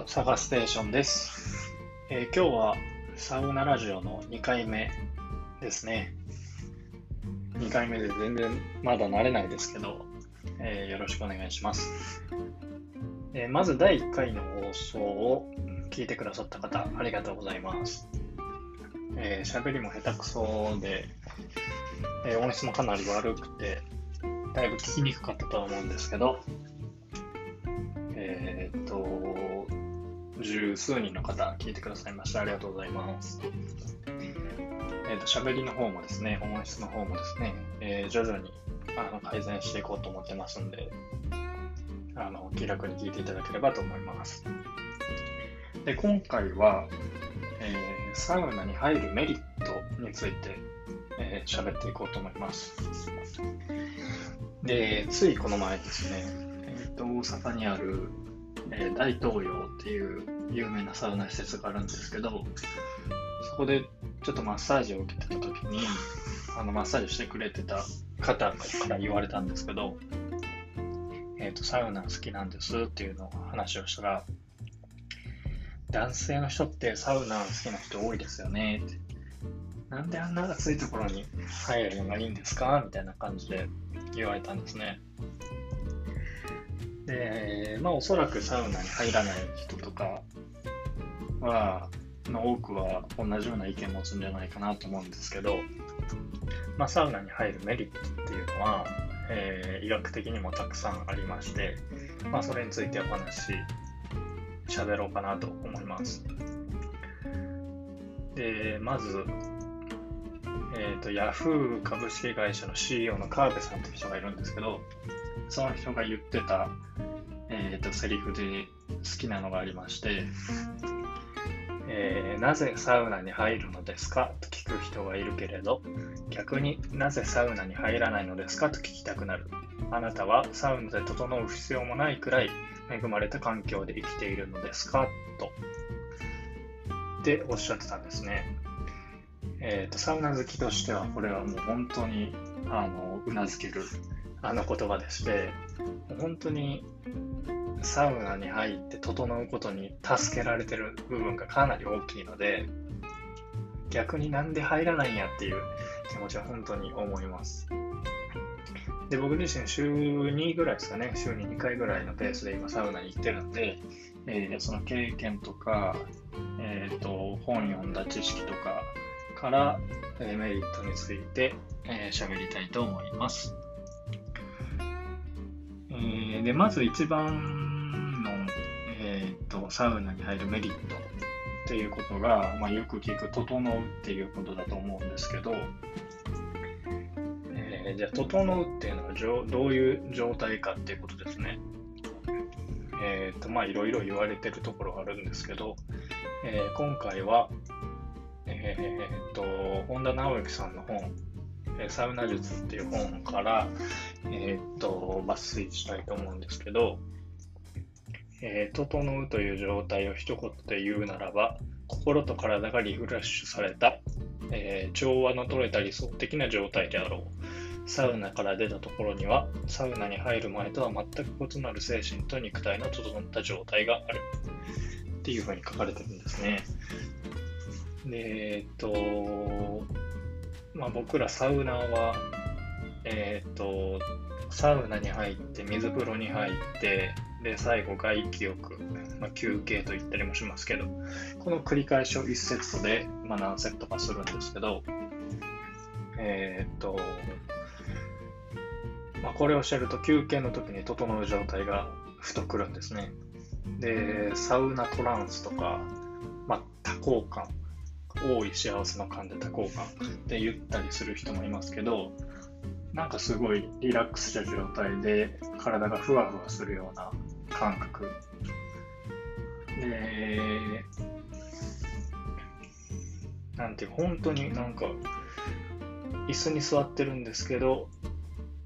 はサガステーションです、えー今日はサウナラジオの2回目ですね。2回目で全然まだ慣れないですけど、えーよろしくお願いします。えーまず第1回の放送を聞いてくださった方、ありがとうございます。えー喋りも下手くそで、え音質もかなり悪くて、だいぶ聞きにくかったとは思うんですけど、十数人の方聞いてくださいましてありがとうございます。えーっと、喋りの方もですね、音質の方もですね、えー徐々にあの改善していこうと思ってますんで、あの気楽に聞いていただければと思います。で、今回は、えーサウナに入るメリットについてえー喋っていこうと思います。で、ついこの前ですね、えーと大阪にある、えー大東洋っていう有名なサウナ施設があるんですけど、そこでちょっとマッサージを受けてた時に、あのマッサージしてくれてた方から言われたんですけど、えーとサウナ好きなんですっていうのを話をしたら、男性の人ってサウナ好きな人多いですよねって。なんであんな暑いところに入るのがいいんですか？みたいな感じで言われたんですね。で、まあおそらくサウナに入らない人とかは、の多くは同じような意見を持つんじゃないかなと思うんですけど、まあ、サウナに入るメリットっていうのは、えー医学的にもたくさんありまして、まあ、それについてお話し喋ろうかなと思います。で、まず、えー、と Yahoo 株式会社の CEO の川辺さんという人がいるんですけど、その人が言ってた、えー、とセリフで好きなのがありまして、えーなぜサウナに入るのですか？と聞く人がいるけれど、逆になぜサウナに入らないのですか？と聞きたくなる。あなたはサウナで整う必要もないくらい恵まれた環境で生きているのですか？と。っておっしゃってたんですね。えーとサウナ好きとしては、これはもう本当にあのうなずけるあの言葉でして、本当にサウナに入って整うことに助けられてる部分がかなり大きいので、逆になんで入らないんやっていう気持ちは本当に思います。で、僕自身週2ぐらいですかね、週に2回ぐらいのペースで今サウナに行ってるんで、えーその経験とか、えー、と本読んだ知識とかから、えメリットについてえー喋、りたいと思います。えーでまず一番の、えー、とサウナに入るメリットっていうことが、まあ、よく聞く「整う」っていうことだと思うんですけど、えーじゃあ「整う」っていうのはどういう状態かっていうことですね。えーとまあいろいろ言われてるところあるんですけど、えー今回は、えー、と本田直之さんの本サウナ術っていう本から、えーっと抜粋したいと思うんですけど、えー整うという状態を一言で言うならば、心と体がリフレッシュされた、えー調和の取れた理想的な状態であろう。サウナから出たところには、サウナに入る前とは全く異なる精神と肉体の整った状態がある。っていうふうに書かれてるんですね。で、えっと、まあ、僕らサウナは、えっ、と、サウナに入って、水風呂に入って、で、最後外気浴、まあ、休憩と言ったりもしますけど、この繰り返しを1セットで、まあ、何セットかするんですけど、えっ、と、まあ、これをしてると休憩の時に整う状態がふとくるんですね。で、サウナトランスとか、まあ、多幸感、多い幸せの感で多幸感って言ったりする人もいますけど、なんかすごいリラックスした状態で体がふわふわするような感覚。で、なんていう本当になんか椅子に座ってるんですけど、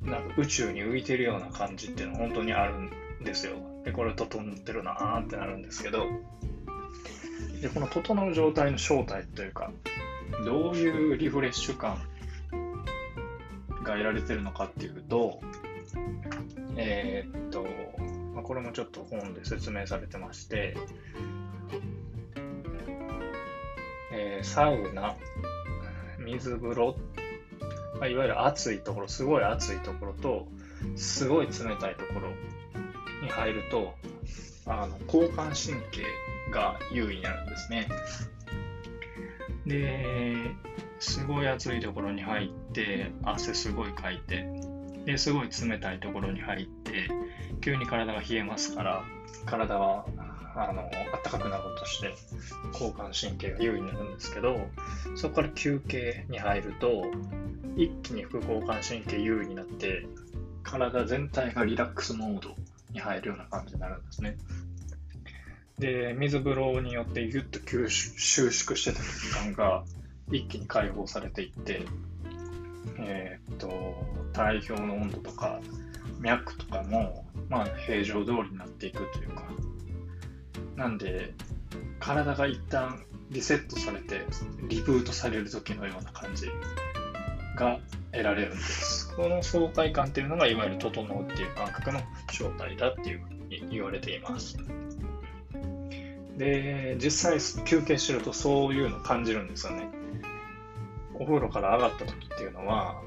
なんか宇宙に浮いてるような感じっていうの本当にあるんですよ。で、これ整ってるなーってなるんですけど、で、この整う状態の正体というか、どういうリフレッシュ感が得られてるのかっていうと、えーっと、まあこれもちょっと本で説明されてまして、えー、サウナ、水風呂、まあ、いわゆる暑いところ、すごい暑いところと、すごい冷たいところに入ると、あの交感神経が優位になるんですね。で、すごい暑いところに入って、汗すごいかいて、ですごい冷たいところに入って、急に体が冷えますから、体はあの暖かくなろうとして、交感神経が優位になるんですけど、そこから休憩に入ると、一気に副交感神経優位になって、体全体がリラックスモードに入るような感じになるんですね。で、水風呂によってぎゅっと収縮してた時間が一気に解放されていって、えー、っと、体表の温度とか脈とかも、まあ、平常通りになっていくというか、なんで、体が一旦リセットされて、リブートされる時のような感じが得られるんです。この相対感っていうのが、いわゆる整うっていう感覚の正体だっていうふうに言われています。で、実際休憩してるとそういうの感じるんですよね。お風呂から上がった時っていうのは、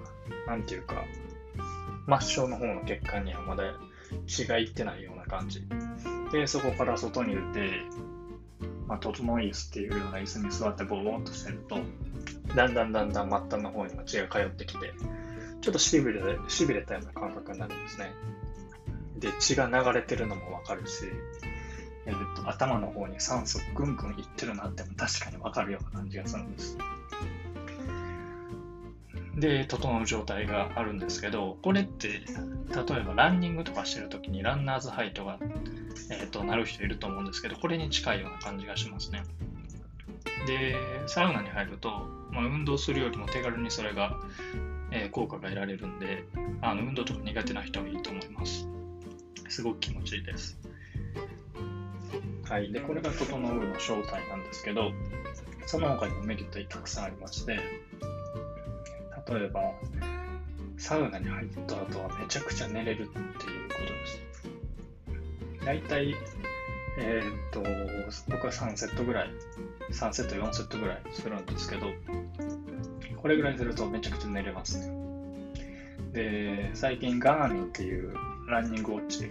なんていうか、末梢の方の血管にはまだ血がいってないような感じ。で、そこから外に出て、まあ、整い椅子っていうような椅子に座ってボーっとしてると、だんだんだんだん末端の方にも血が通ってきて、ちょっとしびれしびれたような感覚になるんですね。で、血が流れてるのもわかるし、えーと、頭の方に酸素ぐんぐんいってるなっても確かにわかるような感じがするんです。で、整う状態があるんですけど、これって、例えばランニングとかしてるときにランナーズハイトが、えーと、なる人いると思うんですけど、これに近いような感じがしますね。で、サウナに入ると、まあ、運動するよりも手軽にそれが、えー、効果が得られるんで、あの運動とか苦手な人はいいと思います。すごく気持ちいいです。はい。で、これが整うの正体なんですけど、その他にもメリットたくさんありまして、例えば、サウナに入った後はめちゃくちゃ寝れるっていうことです。大体、えー、っと、僕は3セットぐらい、3セット、4セットぐらいするんですけど、これぐらいするとめちゃくちゃ寝れますね。で、最近ガーミンっていうランニングウォッチ、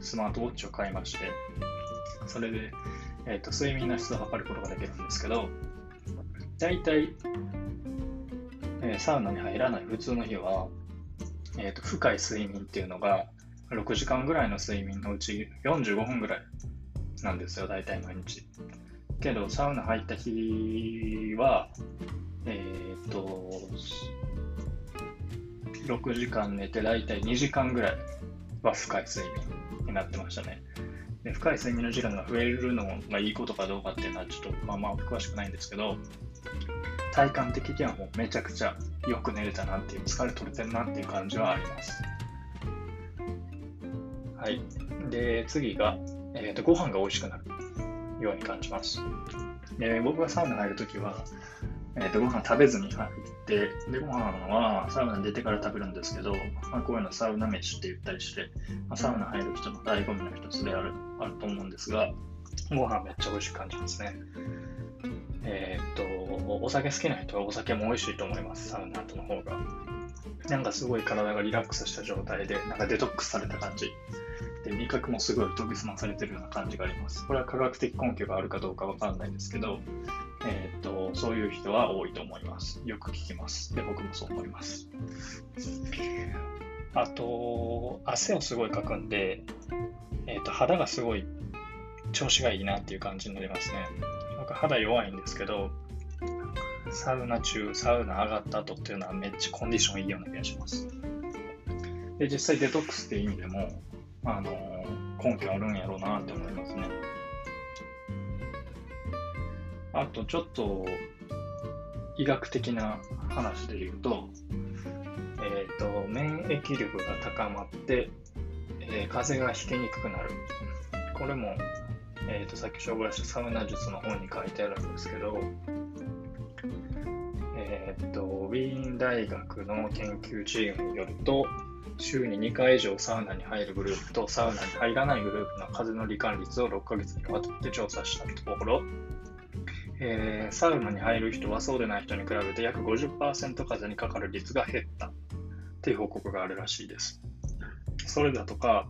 スマートウォッチを買いまして、それで、えーと、睡眠の質を測ることができるんですけど、大体、えー、サウナに入らない普通の日は、えーと、深い睡眠っていうのが6時間ぐらいの睡眠のうち45分ぐらいなんですよ、大体毎日。けど、サウナ入った日は、えっ、ー、と、6時間寝て大体2時間ぐらいは深い睡眠になってましたね。深い睡眠の時間が増えるのがいいことかどうかっていうのはちょっとまあまあ詳しくないんですけど、体感的にはもうめちゃくちゃよく寝れたなっていう、疲れ取れてるなっていう感じはあります。はい。で、次が、えーと、ご飯が美味しくなるように感じます。で僕がサウナ入るときは、えーと、ご飯食べずに入って、で、ご飯はサウナに出てから食べるんですけど、まあ、こういうのサウナ飯って言ったりして、まあ、サウナ入る人の醍醐味の一つであるあると思うんですが、ご飯めっちゃ美味しく感じますね。えー、っと、お酒好きな人はお酒も美味しいと思います、サウナ後の方が。なんかすごい体がリラックスした状態で、なんかデトックスされた感じ。で、味覚もすごい研ぎ澄まされてるような感じがあります。これは科学的根拠があるかどうかわかんないですけど、えー、っと、そういう人は多いと思います。よく聞きます。で、僕もそう思います。あと、汗をすごいかくんで、えー、と肌がすごい調子がいいなっていう感じになりますね。僕肌弱いんですけど、サウナ中、サウナ上がった後っていうのはめっちゃコンディションいいような気がします。で、実際デトックスっていう意味でも、あの根拠あるんやろうなって思いますね。あと、ちょっと医学的な話で言うと、えっ、ー、と、免疫力が高まって、えー、風がひきにくくなる。これも、えーと、さっき紹介したサウナ術の本に書いてあるんですけど、えーと、ウィーン大学の研究チームによると、週に2回以上サウナに入るグループとサウナに入らないグループの風の罹患率を6ヶ月にわたって調査したところ、えー、サウナに入る人はそうでない人に比べて約50%風にかかる率が減ったっていう報告があるらしいです。それだとか、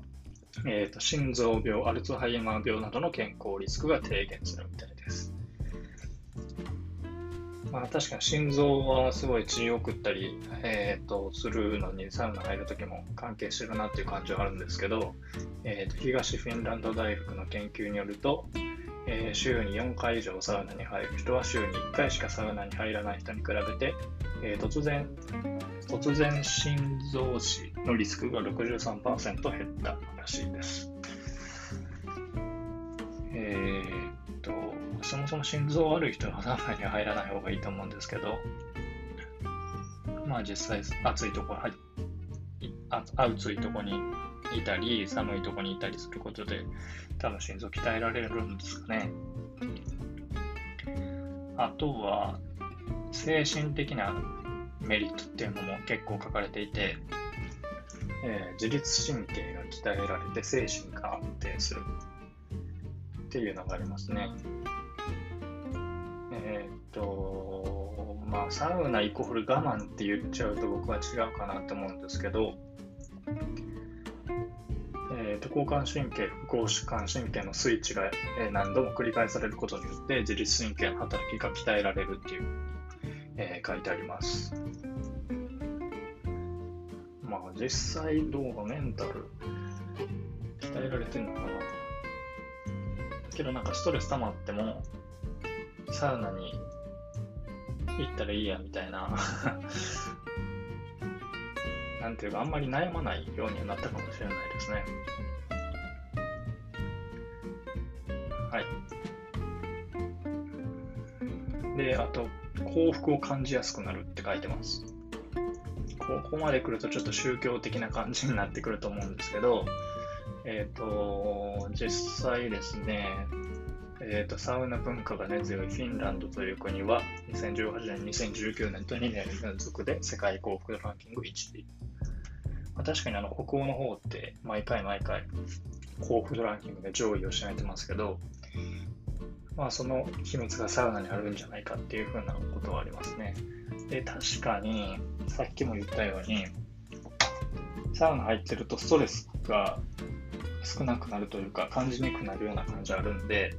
えーと、心臓病、アルツハイマー病などの健康リスクが低減するみたいです。まあ、確かに心臓はすごい血を送ったり、えーと、するのにサウナ入るときも関係してるなっていう感じはあるんですけど、えーと、東フィンランド大学の研究によると、えー、週に4回以上サウナに入る人は週に1回しかサウナに入らない人に比べて、えー、突然突然心臓死のリスクが63%減ったらしいです。えー、っと、そもそも心臓悪い人はサウナに入らない方がいいと思うんですけど、まあ実際暑いところ入暑いとこにいたり、寒いとこにいたりすることで、多分心臓鍛えられるんですかね。あとは、精神的なメリットっていうのも結構書かれていて、えー、自律神経が鍛えられて精神が安定するっていうのがありますね。えー、っと、まあ、サウナイコール我慢って言っちゃうと僕は違うかなと思うんですけど、えー、と交感神経、副交感神経のスイッチが何度も繰り返されることによって自律神経の働きが鍛えられるっていうえー、書いてあります。まあ実際どうメンタル鍛えられてんのかなけどなんかストレス溜まってもサウナに行ったらいいやみたいな なんていうかあんまり悩まないようにはなったかもしれないですね。はい。で、あと、幸福を感じやすくなるって書いてます。ここまで来るとちょっと宗教的な感じになってくると思うんですけど、えっ、ー、と、実際ですね、えーと、サウナ文化が根強いフィンランドという国は2018年、2019年と2年連続で世界幸福度ランキング1位。まあ、確かにあの北欧の方って毎回毎回幸福度ランキングで上位を占めてますけど、まあ、その秘密がサウナにあるんじゃないかっていうふうなことはありますね。で、確かに、さっきも言ったように、サウナ入ってるとストレスが少なくなるというか、感じにくくなるような感じあるんで、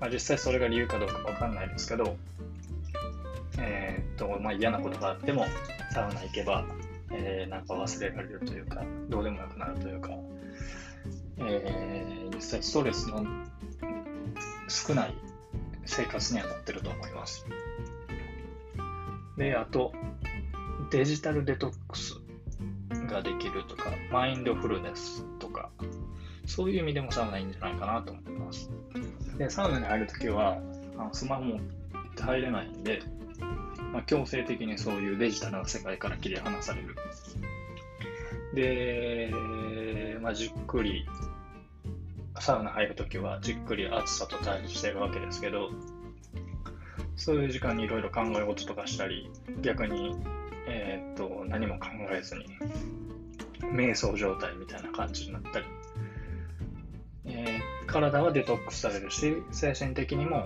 まあ、実際それが理由かどうかわかんないですけど、えー、っと、まあ、嫌なことがあっても、サウナ行けば、えー、なんか忘れられるというか、どうでもよくなるというか、えー、実際ストレスの少ない生活にはなってると思います。で、あと、デジタルデトックスができるとか、マインドフルネスとか、そういう意味でもサウナいいんじゃないかなと思います。で、サウナに入るときは、あのスマホ持って入れないんで、まあ、強制的にそういうデジタルな世界から切り離される。で、まあ、じっくりサウナ入るときはじっくり暑さと対峙してるわけですけど、そういう時間にいろいろ考え事とかしたり、逆に、えー、っと、何も考えずに、瞑想状態みたいな感じになったり、えー、体はデトックスされるし、精神的にも、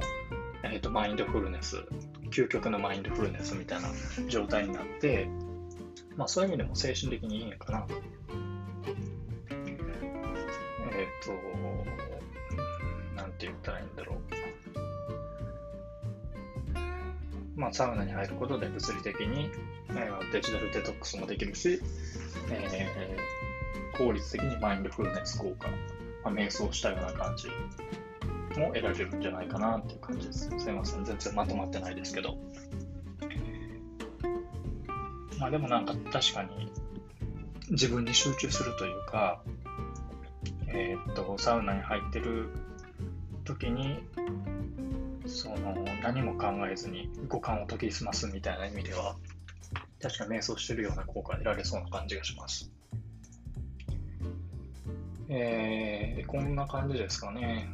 えー、っと、マインドフルネス、究極のマインドフルネスみたいな状態になって、まあそういう意味でも精神的にいいのかな。えっ、ー、と、なんて言ったらいいんだろう。まあ、サウナに入ることで物理的に、えー、デジタルデトックスもできるし、えー、効率的にマインドフルネス効果、まあ、瞑想したような感じも得られるんじゃないかなっていう感じです。すいません、全然まとまってないですけど。まあでもなんか確かに自分に集中するというか、えー、っと、サウナに入ってる時に、その、何も考えずに五感を研ぎ澄ますみたいな意味では、確か瞑想してるような効果が得られそうな感じがします。えー、こんな感じですかね。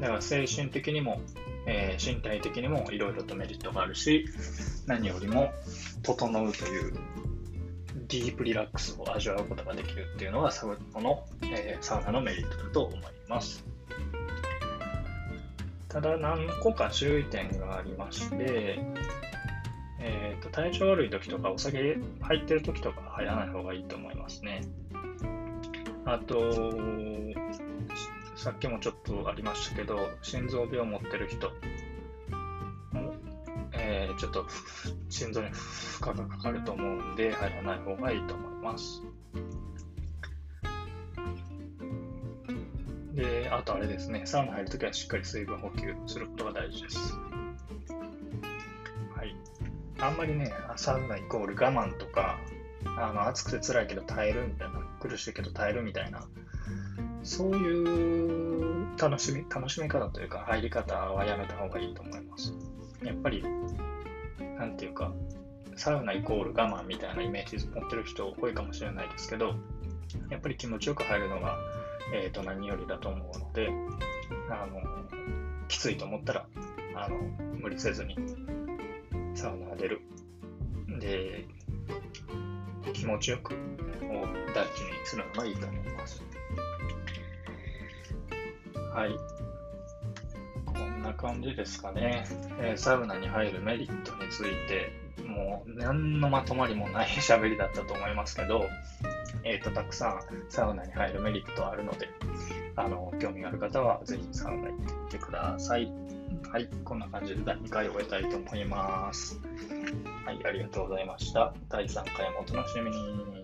だから精神的にも、えー、身体的にもいろいろとメリットがあるし、何よりも整うというディープリラックスを味わうことができるっていうのがサウナの,、えー、サウナのメリットだと思います。ただ何個か注意点がありまして、えーと、体調悪い時とかお酒入ってる時とか入らない方がいいと思いますね。あと、さっきもちょっとありましたけど、心臓病を持ってる人、えー、ちょっと心臓に負荷がかかると思うんで、入らない方がいいと思います。で、あとあれですね、サウナ入るときはしっかり水分補給することが大事です。はい。あんまりね、サウナイコール我慢とか、あの暑くて辛いけど耐えるみたいな、苦しいけど耐えるみたいな、そういう楽しみ楽しみ方というか、入り方はやめた方がいいと思います。やっぱり、なんていうか、サウナイコール我慢みたいなイメージ持ってる人多いかもしれないですけど、やっぱり気持ちよく入るのが、えー、と何よりだと思うので、あのきついと思ったらあの無理せずにサウナ出る。で、気持ちよくを大事にするのがいいと思います。はい。感じですかね。えー、サウナに入るメリットについて、もう何のまとまりもない 喋りだったと思いますけど、えっ、ー、と、たくさんサウナに入るメリットあるので、あの、興味がある方はぜひサウナ行ってみてください。はい、こんな感じで第2回を終えたいと思います。はい、ありがとうございました。第3回もお楽しみに。